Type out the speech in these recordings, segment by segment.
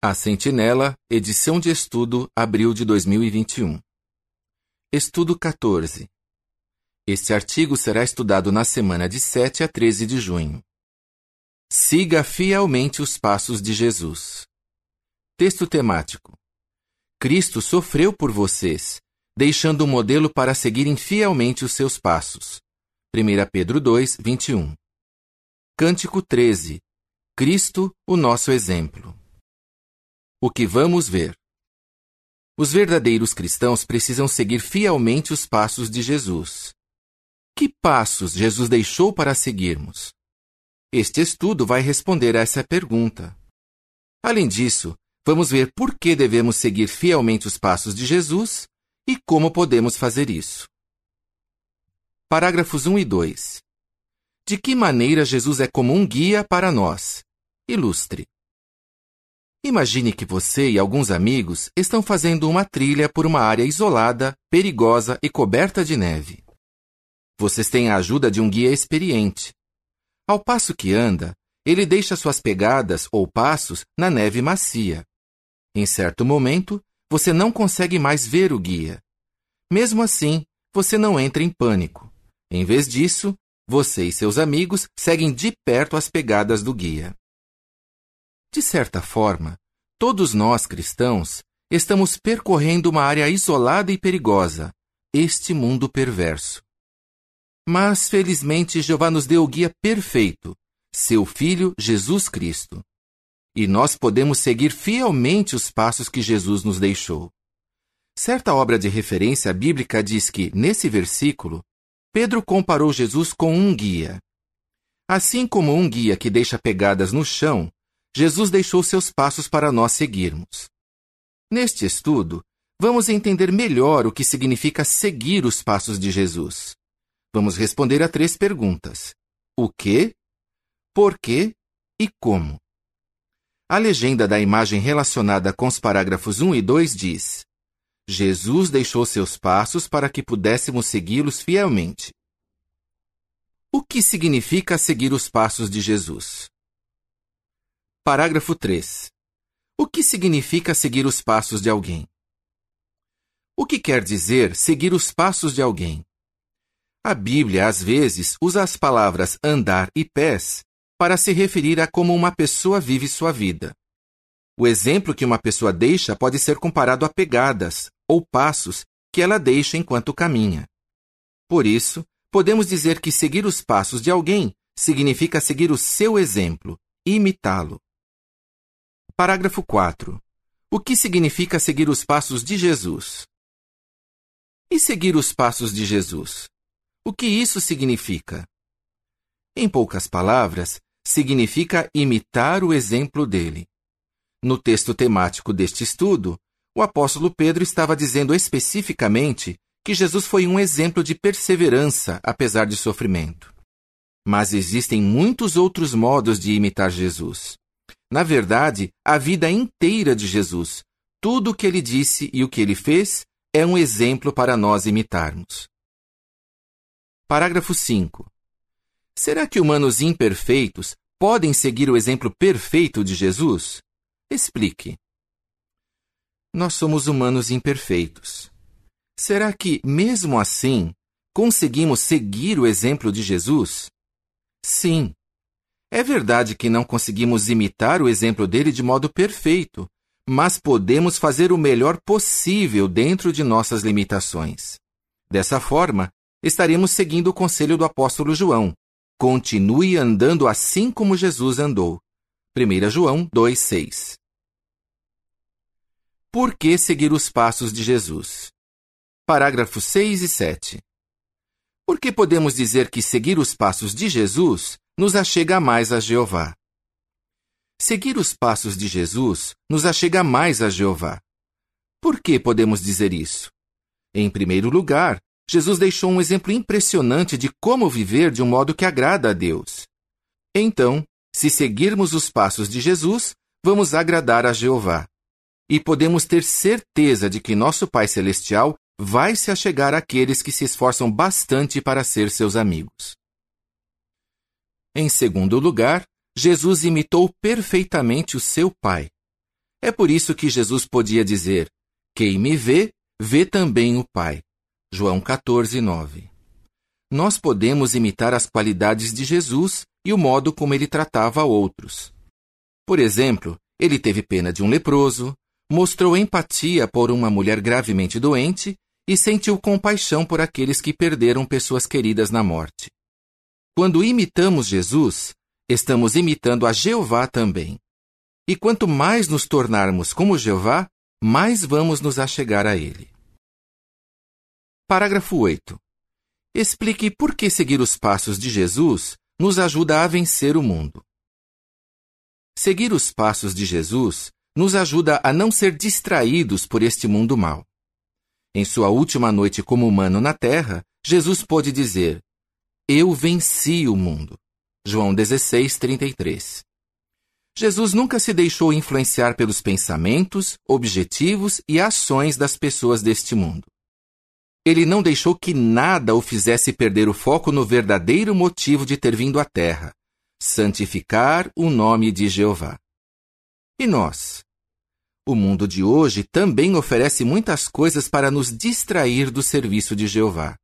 A Sentinela, edição de estudo, abril de 2021. Estudo 14. Este artigo será estudado na semana de 7 a 13 de junho. Siga fielmente os passos de Jesus. Texto temático. Cristo sofreu por vocês, deixando um modelo para seguirem fielmente os seus passos. 1 Pedro 2, 21. Cântico 13. Cristo, o nosso exemplo. O que vamos ver? Os verdadeiros cristãos precisam seguir fielmente os passos de Jesus. Que passos Jesus deixou para seguirmos? Este estudo vai responder a essa pergunta. Além disso, vamos ver por que devemos seguir fielmente os passos de Jesus e como podemos fazer isso. Parágrafos 1 e 2. De que maneira Jesus é como um guia para nós? Ilustre. Imagine que você e alguns amigos estão fazendo uma trilha por uma área isolada, perigosa e coberta de neve. Vocês têm a ajuda de um guia experiente. Ao passo que anda, ele deixa suas pegadas ou passos na neve macia. Em certo momento, você não consegue mais ver o guia. Mesmo assim, você não entra em pânico. Em vez disso, você e seus amigos seguem de perto as pegadas do guia. De certa forma, todos nós cristãos estamos percorrendo uma área isolada e perigosa, este mundo perverso. Mas, felizmente, Jeová nos deu o guia perfeito, seu Filho Jesus Cristo. E nós podemos seguir fielmente os passos que Jesus nos deixou. Certa obra de referência bíblica diz que, nesse versículo, Pedro comparou Jesus com um guia. Assim como um guia que deixa pegadas no chão Jesus deixou seus passos para nós seguirmos. Neste estudo, vamos entender melhor o que significa seguir os passos de Jesus. Vamos responder a três perguntas: o que, por quê e como. A legenda da imagem relacionada com os parágrafos 1 e 2 diz: Jesus deixou seus passos para que pudéssemos segui-los fielmente. O que significa seguir os passos de Jesus? Parágrafo 3. O que significa seguir os passos de alguém? O que quer dizer seguir os passos de alguém? A Bíblia, às vezes, usa as palavras andar e pés para se referir a como uma pessoa vive sua vida. O exemplo que uma pessoa deixa pode ser comparado a pegadas ou passos que ela deixa enquanto caminha. Por isso, podemos dizer que seguir os passos de alguém significa seguir o seu exemplo, imitá-lo. Parágrafo 4. O que significa seguir os passos de Jesus? E seguir os passos de Jesus? O que isso significa? Em poucas palavras, significa imitar o exemplo dele. No texto temático deste estudo, o apóstolo Pedro estava dizendo especificamente que Jesus foi um exemplo de perseverança apesar de sofrimento. Mas existem muitos outros modos de imitar Jesus. Na verdade, a vida inteira de Jesus, tudo o que ele disse e o que ele fez, é um exemplo para nós imitarmos. Parágrafo 5. Será que humanos imperfeitos podem seguir o exemplo perfeito de Jesus? Explique. Nós somos humanos imperfeitos. Será que, mesmo assim, conseguimos seguir o exemplo de Jesus? Sim, é verdade que não conseguimos imitar o exemplo dele de modo perfeito, mas podemos fazer o melhor possível dentro de nossas limitações. Dessa forma, estaremos seguindo o conselho do apóstolo João. Continue andando assim como Jesus andou. 1 João 2,6 Por que seguir os passos de Jesus? Parágrafos 6 e 7. Por que podemos dizer que seguir os passos de Jesus nos achega mais a Jeová. Seguir os passos de Jesus nos achega mais a Jeová. Por que podemos dizer isso? Em primeiro lugar, Jesus deixou um exemplo impressionante de como viver de um modo que agrada a Deus. Então, se seguirmos os passos de Jesus, vamos agradar a Jeová. E podemos ter certeza de que nosso Pai Celestial vai se achegar àqueles que se esforçam bastante para ser seus amigos. Em segundo lugar, Jesus imitou perfeitamente o seu Pai. É por isso que Jesus podia dizer: Quem me vê, vê também o Pai. João 14, 9. Nós podemos imitar as qualidades de Jesus e o modo como ele tratava outros. Por exemplo, ele teve pena de um leproso, mostrou empatia por uma mulher gravemente doente e sentiu compaixão por aqueles que perderam pessoas queridas na morte. Quando imitamos Jesus, estamos imitando a Jeová também. E quanto mais nos tornarmos como Jeová, mais vamos nos achegar a Ele. Parágrafo 8. Explique por que seguir os passos de Jesus nos ajuda a vencer o mundo. Seguir os passos de Jesus nos ajuda a não ser distraídos por este mundo mau. Em sua última noite como humano na terra, Jesus pôde dizer: Eu venci o mundo. João 16, 33. Jesus nunca se deixou influenciar pelos pensamentos, objetivos e ações das pessoas deste mundo. Ele não deixou que nada o fizesse perder o foco no verdadeiro motivo de ter vindo à Terra: santificar o nome de Jeová. E nós? O mundo de hoje também oferece muitas coisas para nos distrair do serviço de Jeová.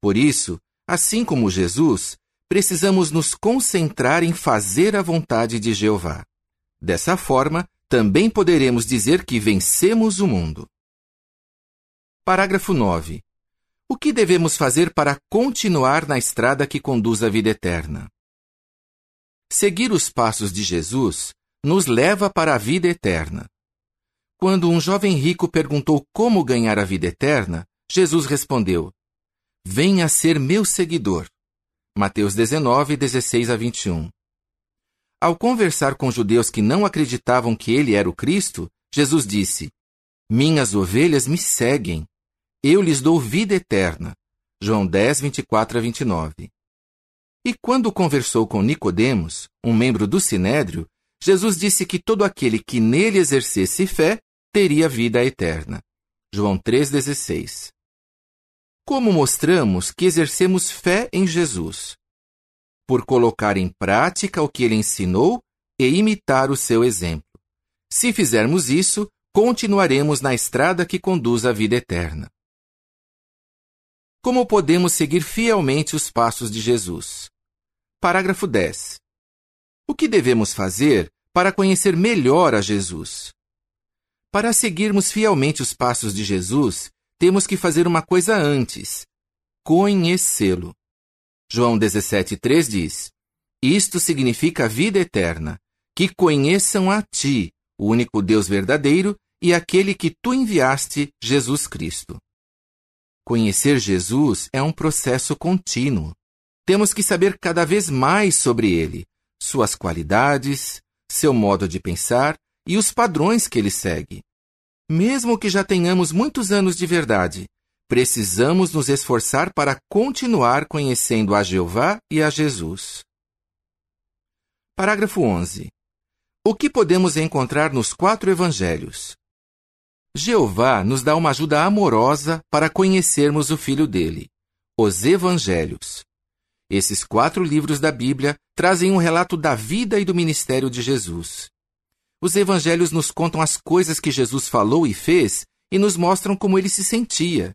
Por isso, assim como Jesus, precisamos nos concentrar em fazer a vontade de Jeová. Dessa forma, também poderemos dizer que vencemos o mundo. Parágrafo 9. O que devemos fazer para continuar na estrada que conduz à vida eterna? Seguir os passos de Jesus nos leva para a vida eterna. Quando um jovem rico perguntou como ganhar a vida eterna, Jesus respondeu: Venha ser meu seguidor. Mateus 19, 16 a 21. Ao conversar com judeus que não acreditavam que ele era o Cristo, Jesus disse: Minhas ovelhas me seguem eu lhes dou vida eterna. João 10, 24 a 29. E quando conversou com Nicodemos, um membro do Sinédrio, Jesus disse que todo aquele que nele exercesse fé teria vida eterna. João 3,16. Como mostramos que exercemos fé em Jesus? Por colocar em prática o que ele ensinou e imitar o seu exemplo. Se fizermos isso, continuaremos na estrada que conduz à vida eterna. Como podemos seguir fielmente os passos de Jesus? Parágrafo 10. O que devemos fazer para conhecer melhor a Jesus? Para seguirmos fielmente os passos de Jesus, temos que fazer uma coisa antes: conhecê-lo. João 17,3 diz: Isto significa vida eterna, que conheçam a Ti, o único Deus verdadeiro, e aquele que Tu enviaste, Jesus Cristo. Conhecer Jesus é um processo contínuo. Temos que saber cada vez mais sobre ele, suas qualidades, seu modo de pensar e os padrões que ele segue. Mesmo que já tenhamos muitos anos de verdade, precisamos nos esforçar para continuar conhecendo a Jeová e a Jesus. Parágrafo 11. O que podemos encontrar nos quatro evangelhos? Jeová nos dá uma ajuda amorosa para conhecermos o Filho dele, os Evangelhos. Esses quatro livros da Bíblia trazem um relato da vida e do ministério de Jesus. Os evangelhos nos contam as coisas que Jesus falou e fez e nos mostram como ele se sentia.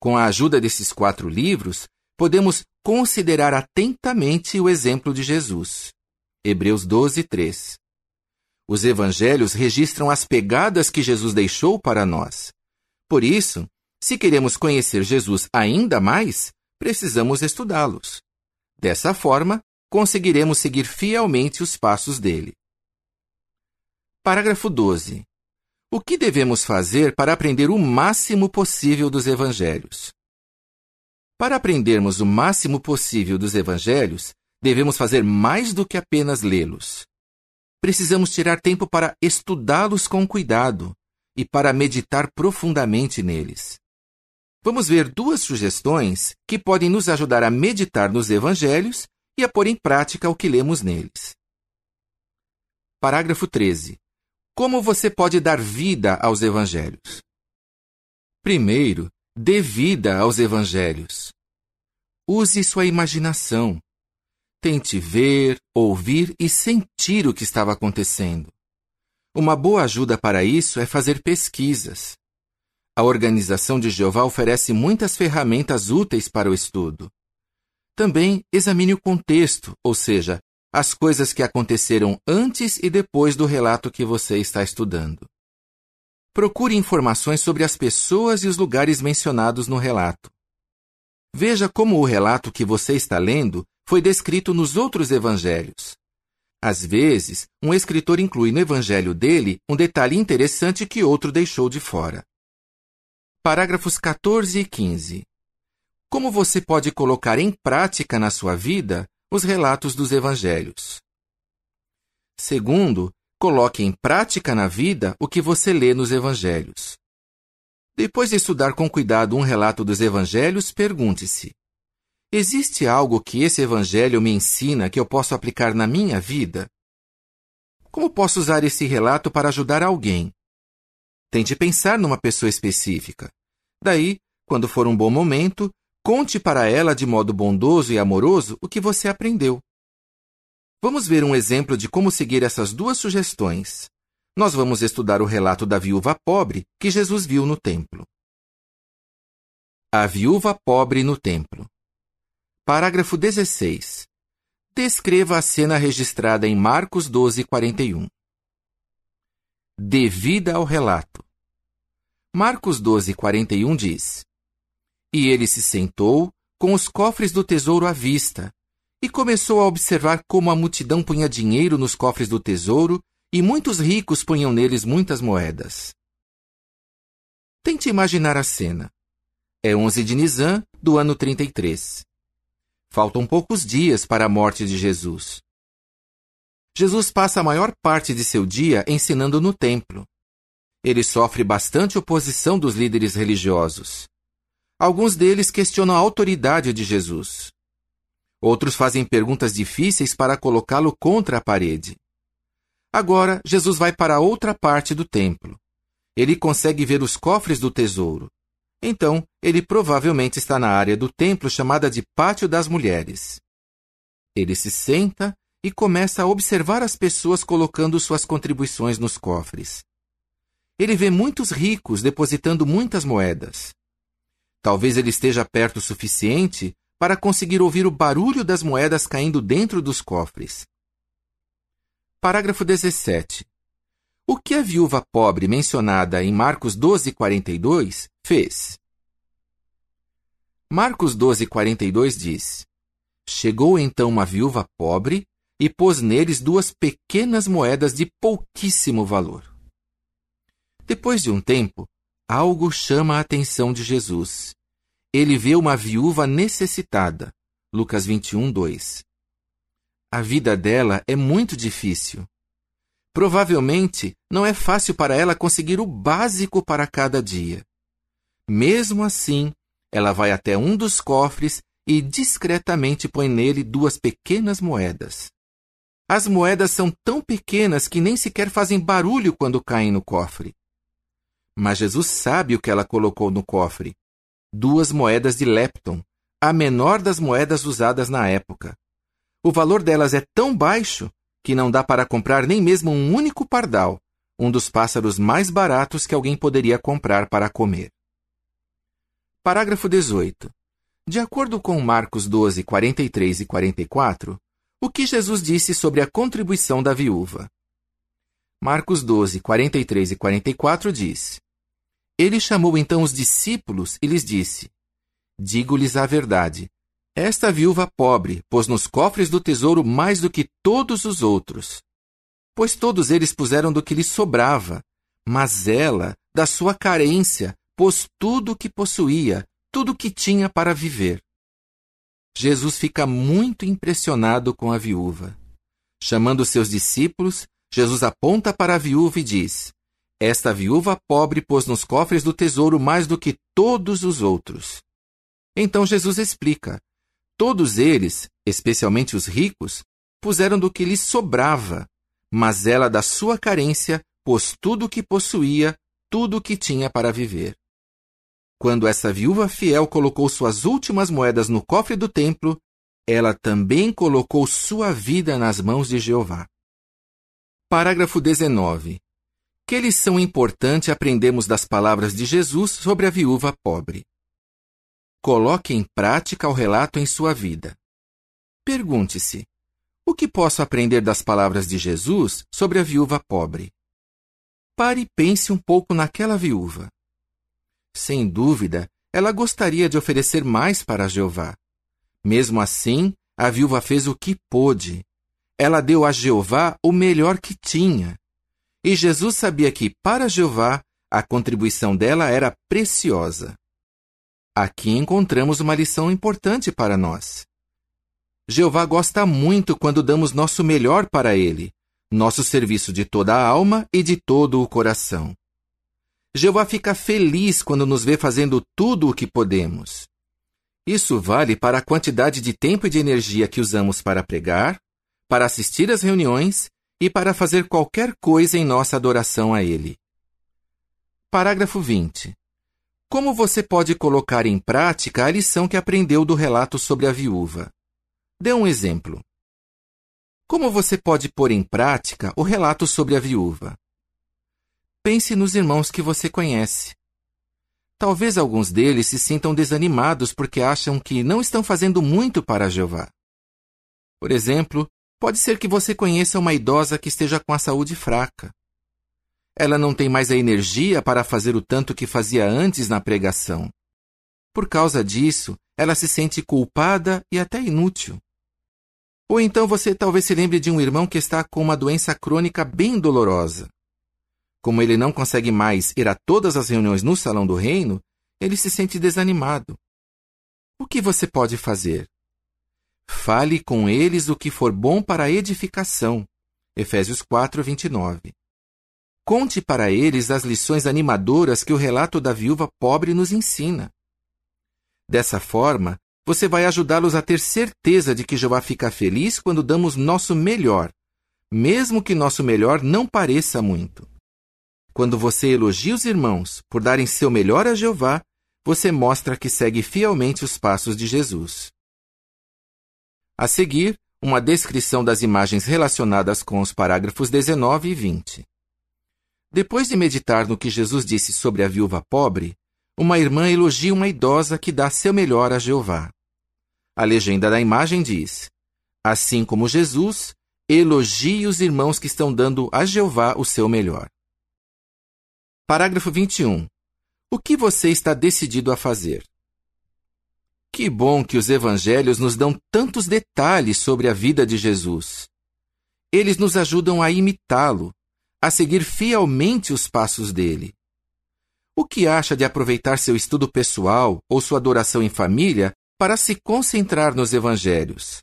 Com a ajuda desses quatro livros, podemos considerar atentamente o exemplo de Jesus. Hebreus 12, 3. Os evangelhos registram as pegadas que Jesus deixou para nós. Por isso, se queremos conhecer Jesus ainda mais, precisamos estudá-los. Dessa forma, conseguiremos seguir fielmente os passos dele. Parágrafo 12. O que devemos fazer para aprender o máximo possível dos evangelhos? Para aprendermos o máximo possível dos evangelhos, devemos fazer mais do que apenas lê-los precisamos tirar tempo para estudá-los com cuidado e para meditar profundamente neles. Vamos ver duas sugestões que podem nos ajudar a meditar nos evangelhos e a pôr em prática o que lemos neles. Parágrafo 13. Como você pode dar vida aos evangelhos? Primeiro, dê vida aos evangelhos. Use sua imaginação. Tente ver, ouvir e sentir o que estava acontecendo. Uma boa ajuda para isso é fazer pesquisas. A Organização de Jeová oferece muitas ferramentas úteis para o estudo. Também examine o contexto, ou seja, as coisas que aconteceram antes e depois do relato que você está estudando. Procure informações sobre as pessoas e os lugares mencionados no relato. Veja como o relato que você está lendo foi descrito nos outros evangelhos. Às vezes, um escritor inclui no evangelho dele um detalhe interessante que outro deixou de fora. Parágrafos 14 e 15. Como você pode colocar em prática na sua vida os relatos dos evangelhos? Segundo, coloque em prática na vida o que você lê nos evangelhos. Depois de estudar com cuidado um relato dos evangelhos, pergunte-se: Existe algo que esse evangelho me ensina que eu posso aplicar na minha vida? Como posso usar esse relato para ajudar alguém? Tente pensar numa pessoa específica. Daí, quando for um bom momento, conte para ela de modo bondoso e amoroso o que você aprendeu. Vamos ver um exemplo de como seguir essas duas sugestões. Nós vamos estudar o relato da viúva pobre que Jesus viu no templo. A viúva pobre no templo. Parágrafo 16. Descreva a cena registrada em Marcos 12, 41. Devida ao relato. Marcos 12, 41 diz: E ele se sentou, com os cofres do tesouro à vista, e começou a observar como a multidão punha dinheiro nos cofres do tesouro e muitos ricos punham neles muitas moedas. Tente imaginar a cena. É 11 de Nisan, do ano 33. Faltam poucos dias para a morte de Jesus. Jesus passa a maior parte de seu dia ensinando no templo. Ele sofre bastante oposição dos líderes religiosos. Alguns deles questionam a autoridade de Jesus. Outros fazem perguntas difíceis para colocá-lo contra a parede. Agora, Jesus vai para outra parte do templo. Ele consegue ver os cofres do tesouro. Então, ele provavelmente está na área do templo chamada de Pátio das Mulheres. Ele se senta e começa a observar as pessoas colocando suas contribuições nos cofres. Ele vê muitos ricos depositando muitas moedas. Talvez ele esteja perto o suficiente para conseguir ouvir o barulho das moedas caindo dentro dos cofres. Parágrafo 17. O que a viúva pobre mencionada em Marcos 12:42 fez? Marcos 12:42 diz: Chegou então uma viúva pobre e pôs neles duas pequenas moedas de pouquíssimo valor. Depois de um tempo, algo chama a atenção de Jesus. Ele vê uma viúva necessitada. Lucas 21, 2. A vida dela é muito difícil. Provavelmente não é fácil para ela conseguir o básico para cada dia. Mesmo assim, ela vai até um dos cofres e discretamente põe nele duas pequenas moedas. As moedas são tão pequenas que nem sequer fazem barulho quando caem no cofre. Mas Jesus sabe o que ela colocou no cofre: duas moedas de lepton, a menor das moedas usadas na época. O valor delas é tão baixo que não dá para comprar nem mesmo um único pardal, um dos pássaros mais baratos que alguém poderia comprar para comer. Parágrafo 18. De acordo com Marcos 12, 43 e 44, o que Jesus disse sobre a contribuição da viúva? Marcos 12, 43 e 44 diz: Ele chamou então os discípulos e lhes disse: Digo-lhes a verdade. Esta viúva pobre pôs nos cofres do tesouro mais do que todos os outros. Pois todos eles puseram do que lhes sobrava, mas ela, da sua carência, pôs tudo o que possuía, tudo o que tinha para viver. Jesus fica muito impressionado com a viúva. Chamando seus discípulos, Jesus aponta para a viúva e diz: Esta viúva pobre pôs nos cofres do tesouro mais do que todos os outros. Então Jesus explica: Todos eles, especialmente os ricos, puseram do que lhes sobrava, mas ela, da sua carência, pôs tudo o que possuía, tudo o que tinha para viver. Quando essa viúva fiel colocou suas últimas moedas no cofre do templo, ela também colocou sua vida nas mãos de Jeová. Parágrafo 19. Que lição importante aprendemos das palavras de Jesus sobre a viúva pobre? Coloque em prática o relato em sua vida. Pergunte-se: o que posso aprender das palavras de Jesus sobre a viúva pobre? Pare e pense um pouco naquela viúva. Sem dúvida, ela gostaria de oferecer mais para Jeová. Mesmo assim, a viúva fez o que pôde. Ela deu a Jeová o melhor que tinha. E Jesus sabia que, para Jeová, a contribuição dela era preciosa. Aqui encontramos uma lição importante para nós. Jeová gosta muito quando damos nosso melhor para Ele, nosso serviço de toda a alma e de todo o coração. Jeová fica feliz quando nos vê fazendo tudo o que podemos. Isso vale para a quantidade de tempo e de energia que usamos para pregar, para assistir às reuniões e para fazer qualquer coisa em nossa adoração a Ele. Parágrafo 20. Como você pode colocar em prática a lição que aprendeu do relato sobre a viúva? Dê um exemplo. Como você pode pôr em prática o relato sobre a viúva? Pense nos irmãos que você conhece. Talvez alguns deles se sintam desanimados porque acham que não estão fazendo muito para Jeová. Por exemplo, pode ser que você conheça uma idosa que esteja com a saúde fraca. Ela não tem mais a energia para fazer o tanto que fazia antes na pregação. Por causa disso, ela se sente culpada e até inútil. Ou então você talvez se lembre de um irmão que está com uma doença crônica bem dolorosa. Como ele não consegue mais ir a todas as reuniões no salão do reino, ele se sente desanimado. O que você pode fazer? Fale com eles o que for bom para a edificação. Efésios 4, 29. Conte para eles as lições animadoras que o relato da viúva pobre nos ensina. Dessa forma, você vai ajudá-los a ter certeza de que Jeová fica feliz quando damos nosso melhor, mesmo que nosso melhor não pareça muito. Quando você elogia os irmãos por darem seu melhor a Jeová, você mostra que segue fielmente os passos de Jesus. A seguir, uma descrição das imagens relacionadas com os parágrafos 19 e 20. Depois de meditar no que Jesus disse sobre a viúva pobre, uma irmã elogia uma idosa que dá seu melhor a Jeová. A legenda da imagem diz: Assim como Jesus, elogie os irmãos que estão dando a Jeová o seu melhor. Parágrafo 21. O que você está decidido a fazer? Que bom que os evangelhos nos dão tantos detalhes sobre a vida de Jesus. Eles nos ajudam a imitá-lo, a seguir fielmente os passos dele. O que acha de aproveitar seu estudo pessoal ou sua adoração em família para se concentrar nos evangelhos?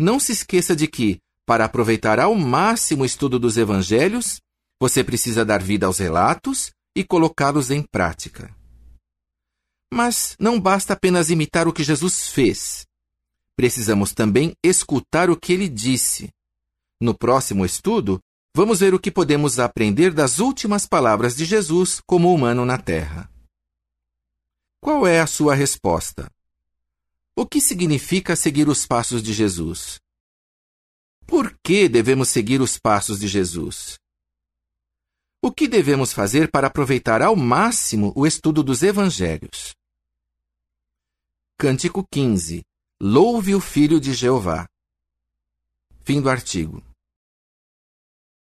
Não se esqueça de que, para aproveitar ao máximo o estudo dos evangelhos, você precisa dar vida aos relatos e colocá-los em prática. Mas não basta apenas imitar o que Jesus fez. Precisamos também escutar o que ele disse. No próximo estudo, vamos ver o que podemos aprender das últimas palavras de Jesus como humano na Terra. Qual é a sua resposta? O que significa seguir os passos de Jesus? Por que devemos seguir os passos de Jesus? O que devemos fazer para aproveitar ao máximo o estudo dos Evangelhos? Cântico 15 Louve o Filho de Jeová. Fim do artigo.